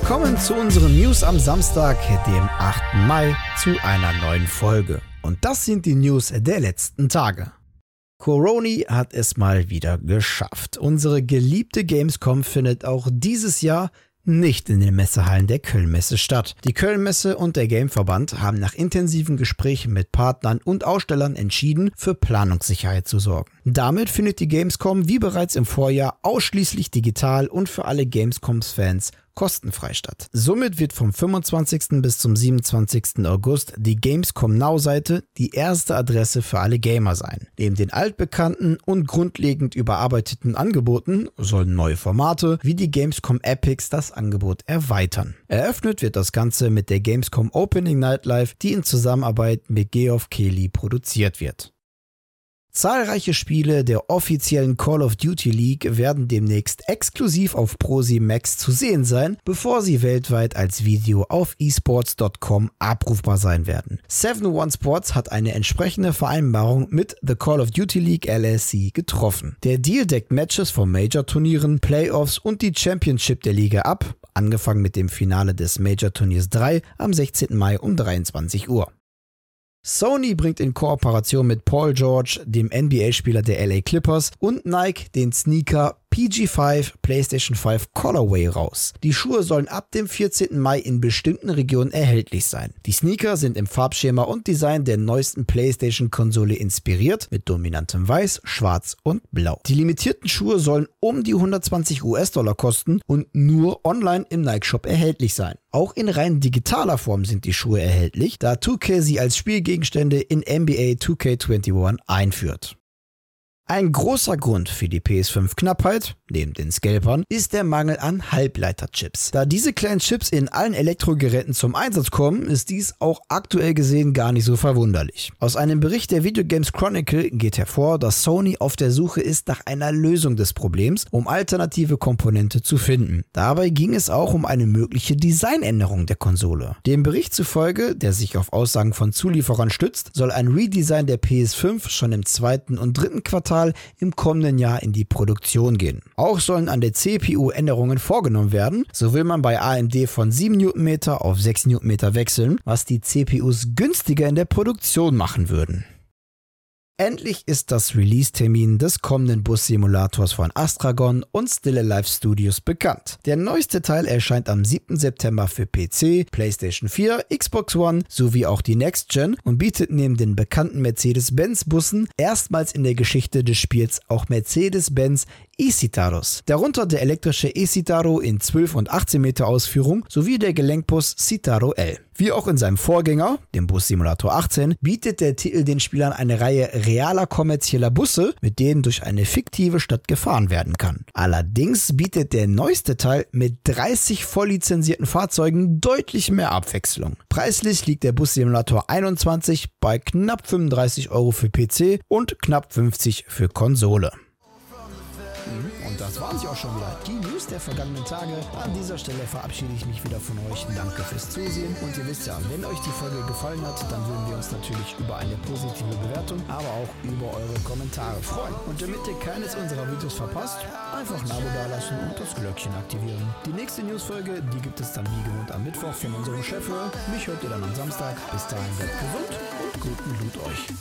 Willkommen zu unseren News am Samstag, dem 8. Mai, zu einer neuen Folge. Und das sind die News der letzten Tage. Coroni hat es mal wieder geschafft. Unsere geliebte Gamescom findet auch dieses Jahr nicht in den Messehallen der Kölnmesse statt. Die Kölnmesse und der Gameverband haben nach intensiven Gesprächen mit Partnern und Ausstellern entschieden, für Planungssicherheit zu sorgen. Damit findet die Gamescom wie bereits im Vorjahr ausschließlich digital und für alle Gamescoms-Fans kostenfrei statt. Somit wird vom 25. bis zum 27. August die Gamescom Now-Seite die erste Adresse für alle Gamer sein. Neben den altbekannten und grundlegend überarbeiteten Angeboten sollen neue Formate wie die Gamescom Epics das Angebot erweitern. Eröffnet wird das Ganze mit der Gamescom Opening Night Live, die in Zusammenarbeit mit Geoff Keighley produziert wird. Zahlreiche Spiele der offiziellen Call of Duty League werden demnächst exklusiv auf Prosi Max zu sehen sein, bevor sie weltweit als Video auf esports.com abrufbar sein werden. 7-One Sports hat eine entsprechende Vereinbarung mit The Call of Duty League LLC getroffen. Der Deal deckt Matches von Major-Turnieren, Playoffs und die Championship der Liga ab, angefangen mit dem Finale des Major-Turniers 3 am 16. Mai um 23 Uhr. Sony bringt in Kooperation mit Paul George, dem NBA-Spieler der LA Clippers, und Nike den Sneaker PG5 PlayStation 5 Colorway raus. Die Schuhe sollen ab dem 14. Mai in bestimmten Regionen erhältlich sein. Die Sneaker sind im Farbschema und Design der neuesten PlayStation-Konsole inspiriert, mit dominantem Weiß, Schwarz und Blau. Die limitierten Schuhe sollen um die 120 US-Dollar kosten und nur online im Nike-Shop erhältlich sein. Auch in rein digitaler Form sind die Schuhe erhältlich, da 2K sie als Spielgegenstände in NBA 2K21 einführt. Ein großer Grund für die PS5-Knappheit, neben den Scalpern, ist der Mangel an Halbleiterchips. Da diese kleinen Chips in allen Elektrogeräten zum Einsatz kommen, ist dies auch aktuell gesehen gar nicht so verwunderlich. Aus einem Bericht der Video Games Chronicle geht hervor, dass Sony auf der Suche ist nach einer Lösung des Problems, um alternative Komponente zu finden. Dabei ging es auch um eine mögliche Designänderung der Konsole. Dem Bericht zufolge, der sich auf Aussagen von Zulieferern stützt, soll ein Redesign der PS5 schon im zweiten und dritten Quartal Quartal im kommenden Jahr in die Produktion gehen. Auch sollen an der CPU Änderungen vorgenommen werden. So will man bei AMD von 7 Nm auf 6 Nm wechseln, was die CPUs günstiger in der Produktion machen würden. Endlich ist das Release-Termin des kommenden Bus-Simulators von Astragon und Still Alive Studios bekannt. Der neueste Teil erscheint am 7. September für PC, PlayStation 4, Xbox One sowie auch die Next Gen und bietet neben den bekannten Mercedes-Benz-Bussen erstmals in der Geschichte des Spiels auch Mercedes-Benz E-Citaros. Darunter der elektrische E-Citaro in 12 und 18 Meter Ausführung sowie der Gelenkbus Citaro L. Wie auch in seinem Vorgänger, dem Bus Simulator 18, bietet der Titel den Spielern eine Reihe realer kommerzieller Busse, mit denen durch eine fiktive Stadt gefahren werden kann. Allerdings bietet der neueste Teil mit 30 voll lizenzierten Fahrzeugen deutlich mehr Abwechslung. Preislich liegt der Bus Simulator 21 bei knapp 35 Euro für PC und knapp 50 für Konsole. Das waren sie auch schon wieder. Die News der vergangenen Tage. An dieser Stelle verabschiede ich mich wieder von euch. Danke fürs Zusehen. Und ihr wisst ja, wenn euch die Folge gefallen hat, dann würden wir uns natürlich über eine positive Bewertung, aber auch über eure Kommentare freuen. Und damit ihr keines unserer Videos verpasst, einfach ein Abo dalassen und das Glöckchen aktivieren. Die nächste Newsfolge, die gibt es dann wie gewohnt am Mittwoch von unserem Chef. Mich hört ihr dann am Samstag. Bis dahin bleibt gesund und guten Loot euch.